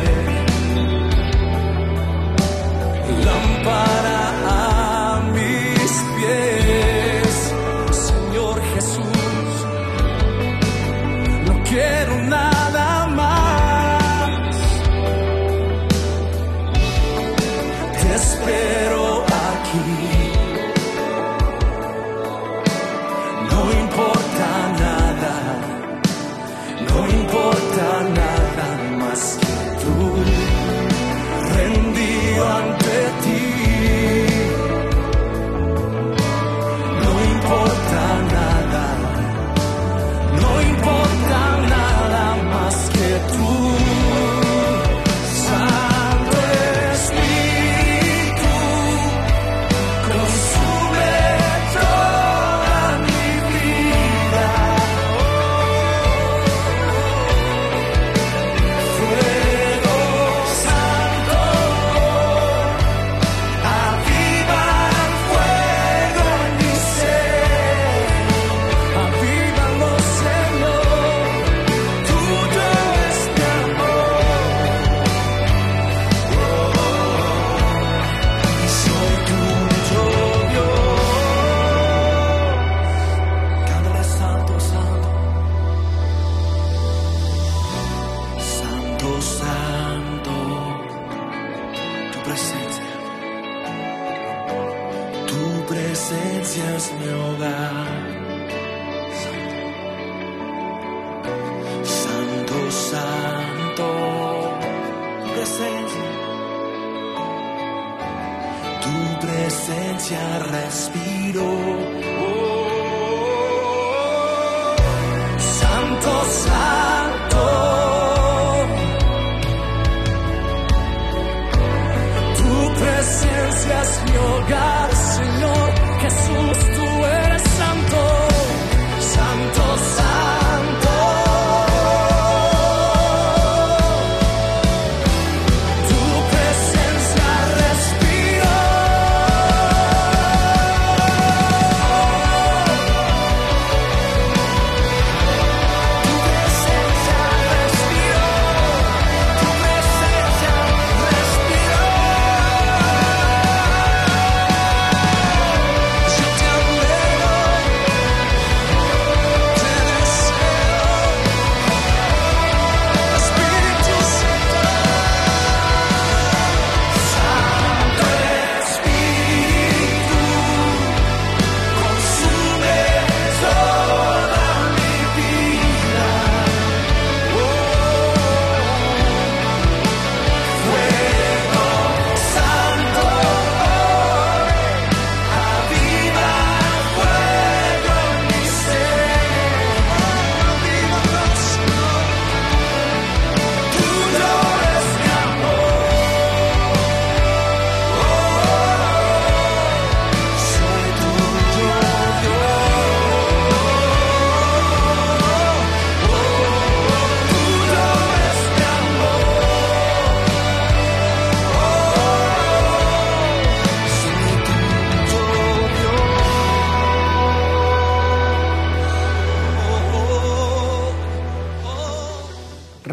Speaker 6: Es mi hogar, Señor Jesús,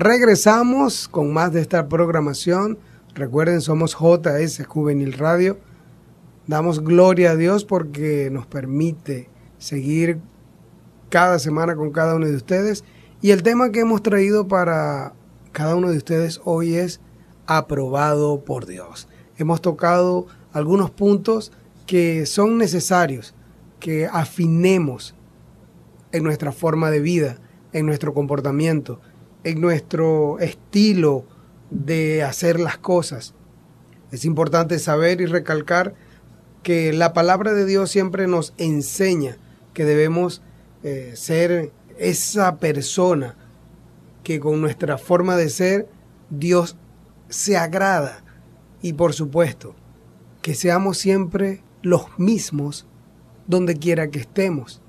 Speaker 2: Regresamos con más de esta programación. Recuerden, somos JS Juvenil Radio. Damos gloria a Dios porque nos permite seguir cada semana con cada uno de ustedes. Y el tema que hemos traído para cada uno de ustedes hoy es aprobado por Dios. Hemos tocado algunos puntos que son necesarios que afinemos en nuestra forma de vida, en nuestro comportamiento, en nuestro estilo de hacer las cosas. Es importante saber y recalcar que la palabra de Dios siempre nos enseña que debemos eh, ser esa persona que con nuestra forma de ser Dios se agrada y por supuesto que seamos siempre los mismos donde quiera que estemos,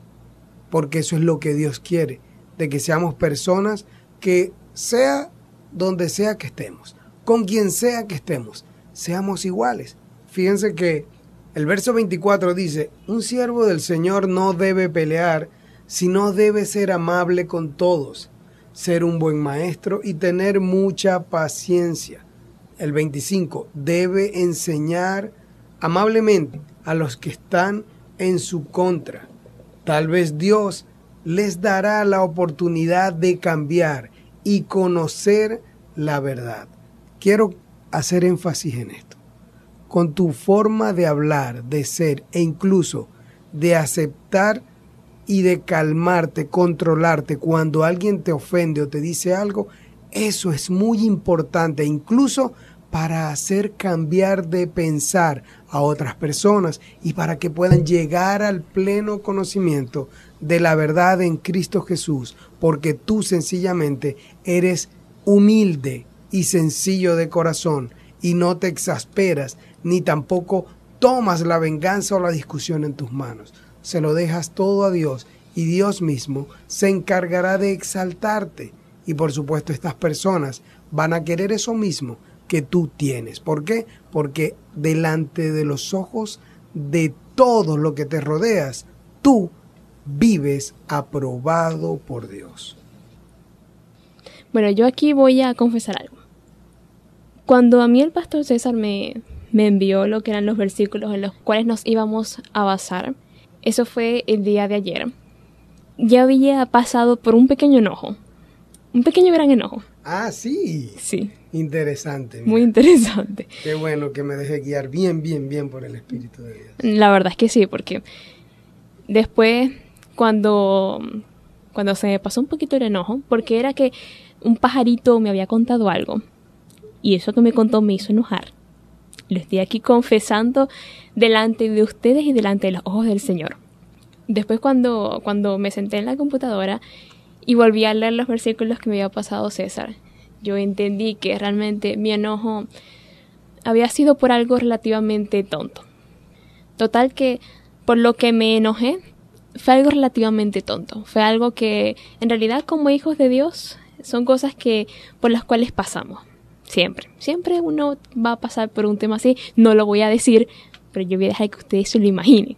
Speaker 2: porque eso es lo que Dios quiere, de que seamos personas que sea donde sea que estemos, con quien sea que estemos, seamos iguales. Fíjense que el verso 24 dice, un siervo del Señor no debe pelear, sino debe ser amable con todos, ser un buen maestro y tener mucha paciencia. El 25 debe enseñar amablemente a los que están en su contra. Tal vez Dios les dará la oportunidad de cambiar y conocer la verdad. Quiero hacer énfasis en esto. Con tu forma de hablar, de ser e incluso de aceptar y de calmarte, controlarte cuando alguien te ofende o te dice algo, eso es muy importante, incluso para hacer cambiar de pensar a otras personas y para que puedan llegar al pleno conocimiento de la verdad en Cristo Jesús, porque tú sencillamente eres humilde y sencillo de corazón y no te exasperas ni tampoco tomas la venganza o la discusión en tus manos. Se lo dejas todo a Dios y Dios mismo se encargará de exaltarte. Y por supuesto estas personas van a querer eso mismo que tú tienes. ¿Por qué? Porque delante de los ojos de todo lo que te rodeas, tú vives aprobado por Dios.
Speaker 3: Bueno, yo aquí voy a confesar algo. Cuando a mí el pastor César me, me envió lo que eran los versículos en los cuales nos íbamos a basar, eso fue el día de ayer. Ya había pasado por un pequeño enojo. Un pequeño gran enojo.
Speaker 2: Ah, sí.
Speaker 3: Sí.
Speaker 2: Interesante.
Speaker 3: Muy interesante.
Speaker 2: Qué bueno que me deje guiar bien, bien, bien por el Espíritu de Dios.
Speaker 3: La verdad es que sí, porque después cuando, cuando se me pasó un poquito el enojo, porque era que un pajarito me había contado algo y eso que me contó me hizo enojar. Lo estoy aquí confesando delante de ustedes y delante de los ojos del Señor. Después cuando, cuando me senté en la computadora y volví a leer los versículos que me había pasado César, yo entendí que realmente mi enojo había sido por algo relativamente tonto. Total que por lo que me enojé fue algo relativamente tonto. Fue algo que en realidad como hijos de Dios son cosas que por las cuales pasamos. Siempre. Siempre uno va a pasar por un tema así. No lo voy a decir, pero yo voy a dejar que ustedes se lo imaginen.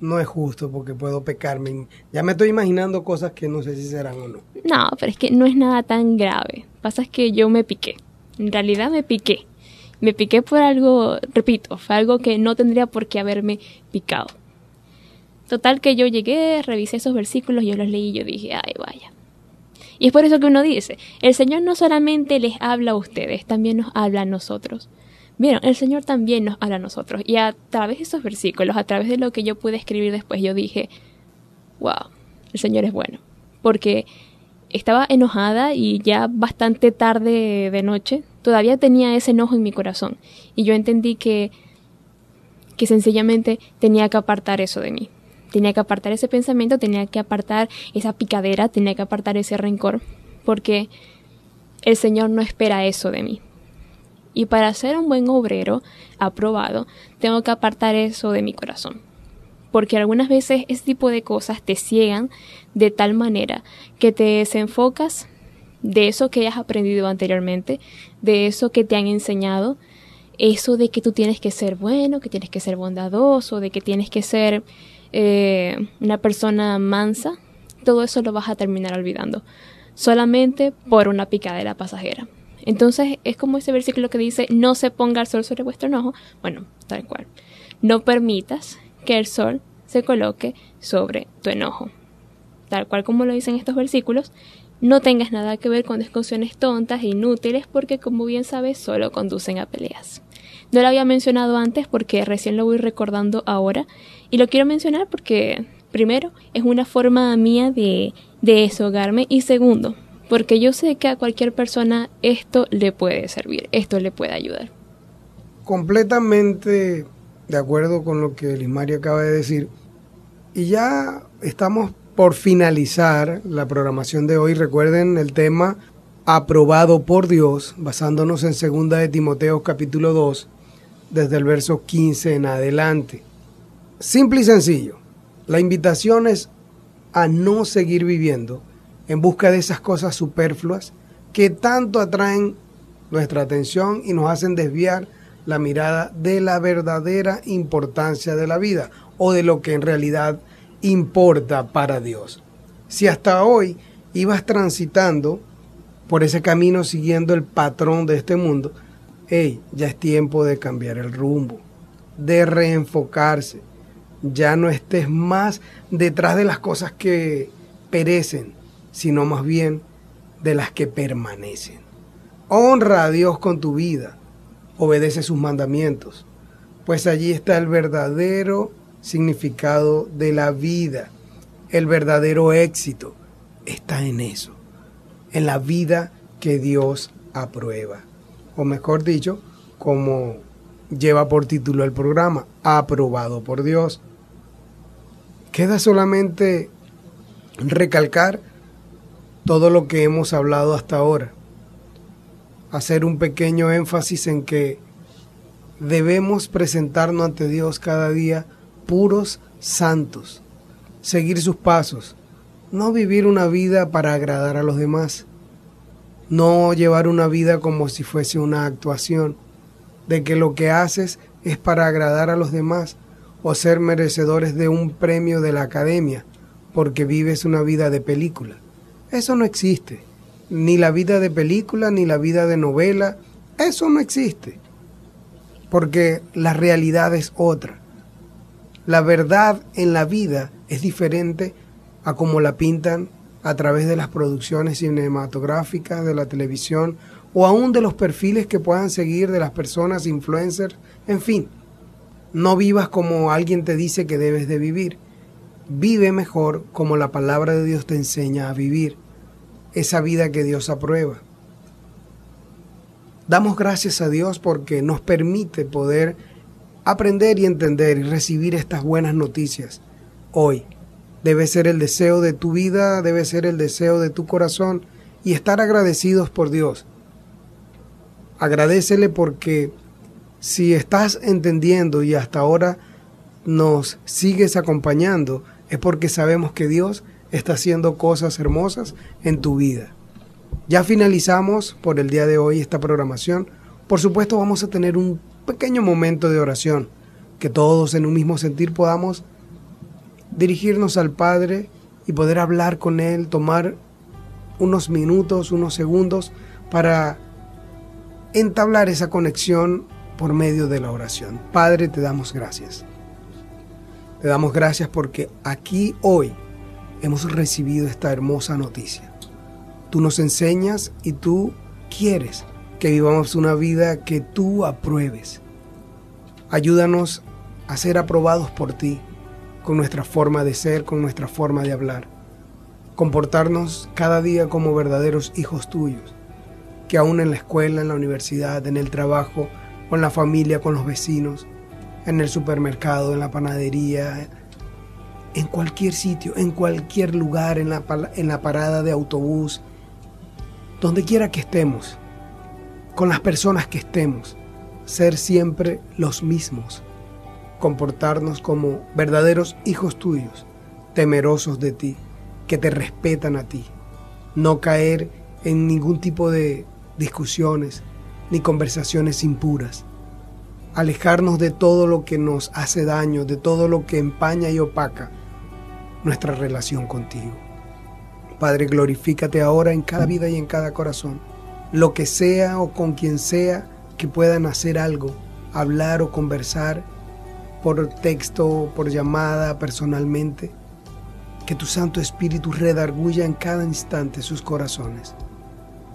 Speaker 2: No es justo porque puedo pecarme. Ya me estoy imaginando cosas que no sé si serán o no.
Speaker 3: No, pero es que no es nada tan grave. Pasa es que yo me piqué. En realidad me piqué. Me piqué por algo, repito, fue algo que no tendría por qué haberme picado. Total que yo llegué, revisé esos versículos, yo los leí y yo dije, ay, vaya. Y es por eso que uno dice, el Señor no solamente les habla a ustedes, también nos habla a nosotros. Vieron, el Señor también nos habla a nosotros. Y a través de esos versículos, a través de lo que yo pude escribir después, yo dije, wow, el Señor es bueno. Porque estaba enojada y ya bastante tarde de noche, todavía tenía ese enojo en mi corazón. Y yo entendí que, que sencillamente tenía que apartar eso de mí. Tenía que apartar ese pensamiento, tenía que apartar esa picadera, tenía que apartar ese rencor, porque el Señor no espera eso de mí. Y para ser un buen obrero aprobado, tengo que apartar eso de mi corazón. Porque algunas veces ese tipo de cosas te ciegan de tal manera que te desenfocas de eso que has aprendido anteriormente, de eso que te han enseñado, eso de que tú tienes que ser bueno, que tienes que ser bondadoso, de que tienes que ser eh, una persona mansa, todo eso lo vas a terminar olvidando, solamente por una picadera pasajera. Entonces es como ese versículo que dice, no se ponga el sol sobre vuestro enojo. Bueno, tal cual. No permitas que el sol se coloque sobre tu enojo. Tal cual como lo dicen estos versículos, no tengas nada que ver con discusiones tontas e inútiles porque como bien sabes solo conducen a peleas. No lo había mencionado antes porque recién lo voy recordando ahora y lo quiero mencionar porque primero es una forma mía de, de deshogarme y segundo porque yo sé que a cualquier persona esto le puede servir, esto le puede ayudar.
Speaker 2: Completamente de acuerdo con lo que Lismario acaba de decir. Y ya estamos por finalizar la programación de hoy. Recuerden el tema aprobado por Dios, basándonos en 2 de Timoteo capítulo 2, desde el verso 15 en adelante. Simple y sencillo. La invitación es a no seguir viviendo en busca de esas cosas superfluas que tanto atraen nuestra atención y nos hacen desviar la mirada de la verdadera importancia de la vida o de lo que en realidad importa para Dios. Si hasta hoy ibas transitando por ese camino siguiendo el patrón de este mundo, hey, ya es tiempo de cambiar el rumbo, de reenfocarse. Ya no estés más detrás de las cosas que perecen, sino más bien de las que permanecen. Honra a Dios con tu vida, obedece sus mandamientos, pues allí está el verdadero significado de la vida, el verdadero éxito está en eso, en la vida que Dios aprueba. O mejor dicho, como lleva por título el programa, aprobado por Dios. Queda solamente recalcar todo lo que hemos hablado hasta ahora. Hacer un pequeño énfasis en que debemos presentarnos ante Dios cada día puros santos, seguir sus pasos, no vivir una vida para agradar a los demás, no llevar una vida como si fuese una actuación, de que lo que haces es para agradar a los demás o ser merecedores de un premio de la academia, porque vives una vida de película. Eso no existe. Ni la vida de película, ni la vida de novela, eso no existe. Porque la realidad es otra. La verdad en la vida es diferente a como la pintan a través de las producciones cinematográficas, de la televisión o aún de los perfiles que puedan seguir de las personas influencers, en fin. No vivas como alguien te dice que debes de vivir. Vive mejor como la palabra de Dios te enseña a vivir, esa vida que Dios aprueba. Damos gracias a Dios porque nos permite poder aprender y entender y recibir estas buenas noticias hoy debe ser el deseo de tu vida, debe ser el deseo de tu corazón y estar agradecidos por Dios. Agradecele porque si estás entendiendo y hasta ahora nos sigues acompañando, es porque sabemos que Dios está haciendo cosas hermosas en tu vida. Ya finalizamos por el día de hoy esta programación. Por supuesto vamos a tener un pequeño momento de oración, que todos en un mismo sentir podamos dirigirnos al Padre y poder hablar con Él, tomar unos minutos, unos segundos para entablar esa conexión por medio de la oración. Padre, te damos gracias. Te damos gracias porque aquí hoy hemos recibido esta hermosa noticia. Tú nos enseñas y tú quieres que vivamos una vida que tú apruebes. Ayúdanos a ser aprobados por ti con nuestra forma de ser, con nuestra forma de hablar. Comportarnos cada día como verdaderos hijos tuyos, que aún en la escuela, en la universidad, en el trabajo, con la familia, con los vecinos, en el supermercado, en la panadería, en cualquier sitio, en cualquier lugar, en la, en la parada de autobús, donde quiera que estemos, con las personas que estemos, ser siempre los mismos comportarnos como verdaderos hijos tuyos, temerosos de ti, que te respetan a ti, no caer en ningún tipo de discusiones ni conversaciones impuras, alejarnos de todo lo que nos hace daño, de todo lo que empaña y opaca nuestra relación contigo. Padre, glorifícate ahora en cada vida y en cada corazón, lo que sea o con quien sea que puedan hacer algo, hablar o conversar por texto, por llamada, personalmente. Que tu Santo Espíritu redarguya en cada instante sus corazones,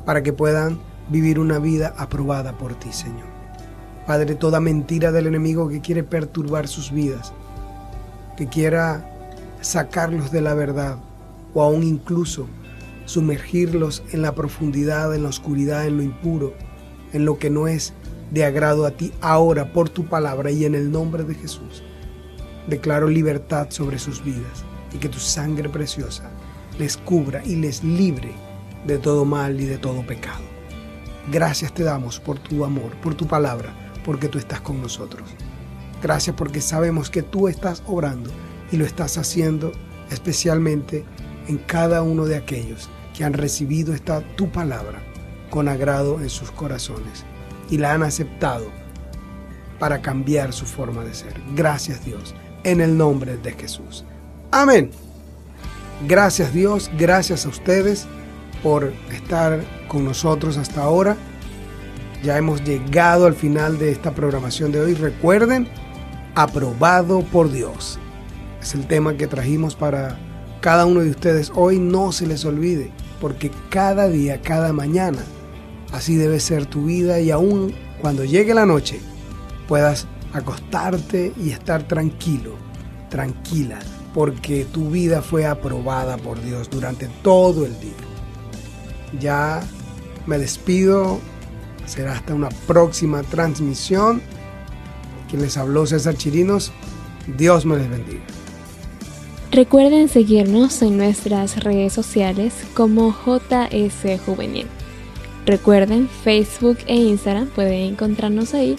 Speaker 2: para que puedan vivir una vida aprobada por ti, Señor. Padre, toda mentira del enemigo que quiere perturbar sus vidas, que quiera sacarlos de la verdad o aún incluso sumergirlos en la profundidad, en la oscuridad, en lo impuro, en lo que no es de agrado a ti ahora por tu palabra y en el nombre de Jesús. Declaro libertad sobre sus vidas y que tu sangre preciosa les cubra y les libre de todo mal y de todo pecado. Gracias te damos por tu amor, por tu palabra, porque tú estás con nosotros. Gracias porque sabemos que tú estás obrando y lo estás haciendo especialmente en cada uno de aquellos que han recibido esta tu palabra con agrado en sus corazones y la han aceptado para cambiar su forma de ser. Gracias Dios, en el nombre de Jesús. Amén. Gracias Dios, gracias a ustedes por estar con nosotros hasta ahora. Ya hemos llegado al final de esta programación de hoy. Recuerden, aprobado por Dios. Es el tema que trajimos para cada uno de ustedes. Hoy no se les olvide, porque cada día, cada mañana, así debe ser tu vida y aún cuando llegue la noche puedas acostarte y estar tranquilo, tranquila, porque tu vida fue aprobada por Dios durante todo el día. Ya me despido, será hasta una próxima transmisión. Quien les habló César Chirinos, Dios me les bendiga.
Speaker 3: Recuerden seguirnos en nuestras redes sociales como JS Juvenil. Recuerden Facebook e Instagram, pueden encontrarnos ahí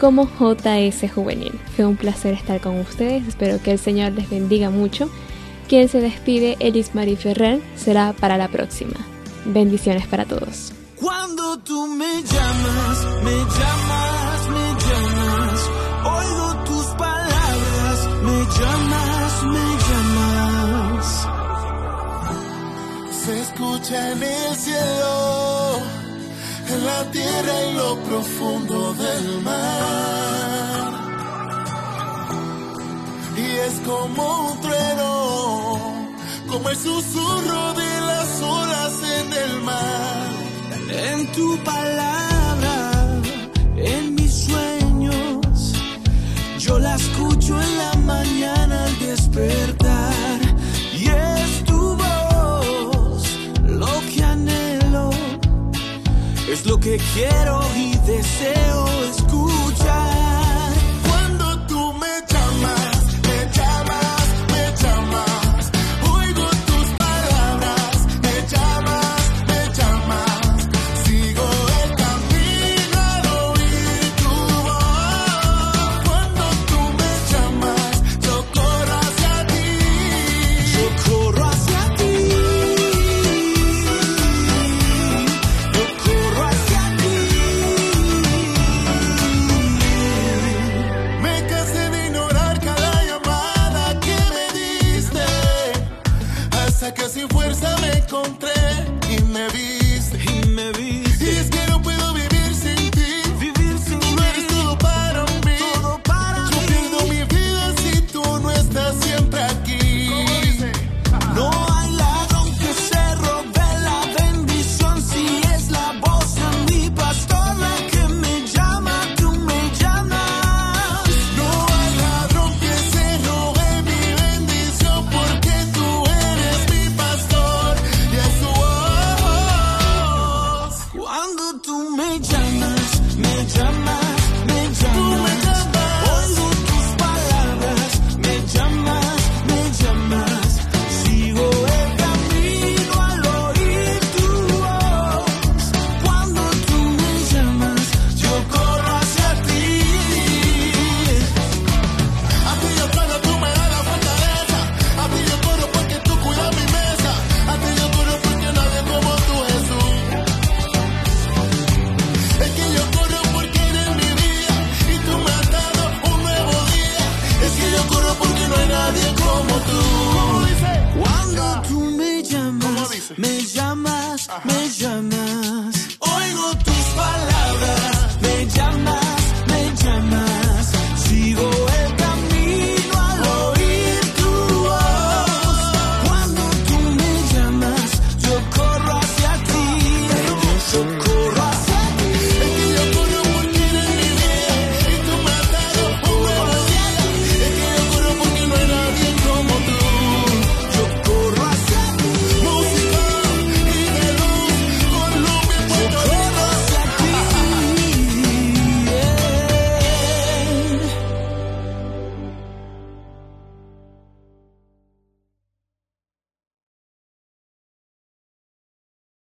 Speaker 3: como JS Juvenil. Fue un placer estar con ustedes, espero que el Señor les bendiga mucho. Quien se despide, Elis Marie Ferrer, será para la próxima. Bendiciones para todos.
Speaker 7: Cuando tú me llamas, me llamas, me llamas, oigo tus palabras, me llamas, me llamas. Se escucha en el cielo, en la tierra y lo profundo del mar. Y es como un trueno como el susurro de las olas en el mar. En tu palabra, en mis sueños, yo la escucho en la mañana al despertar. Es lo que quiero y deseo escuchar.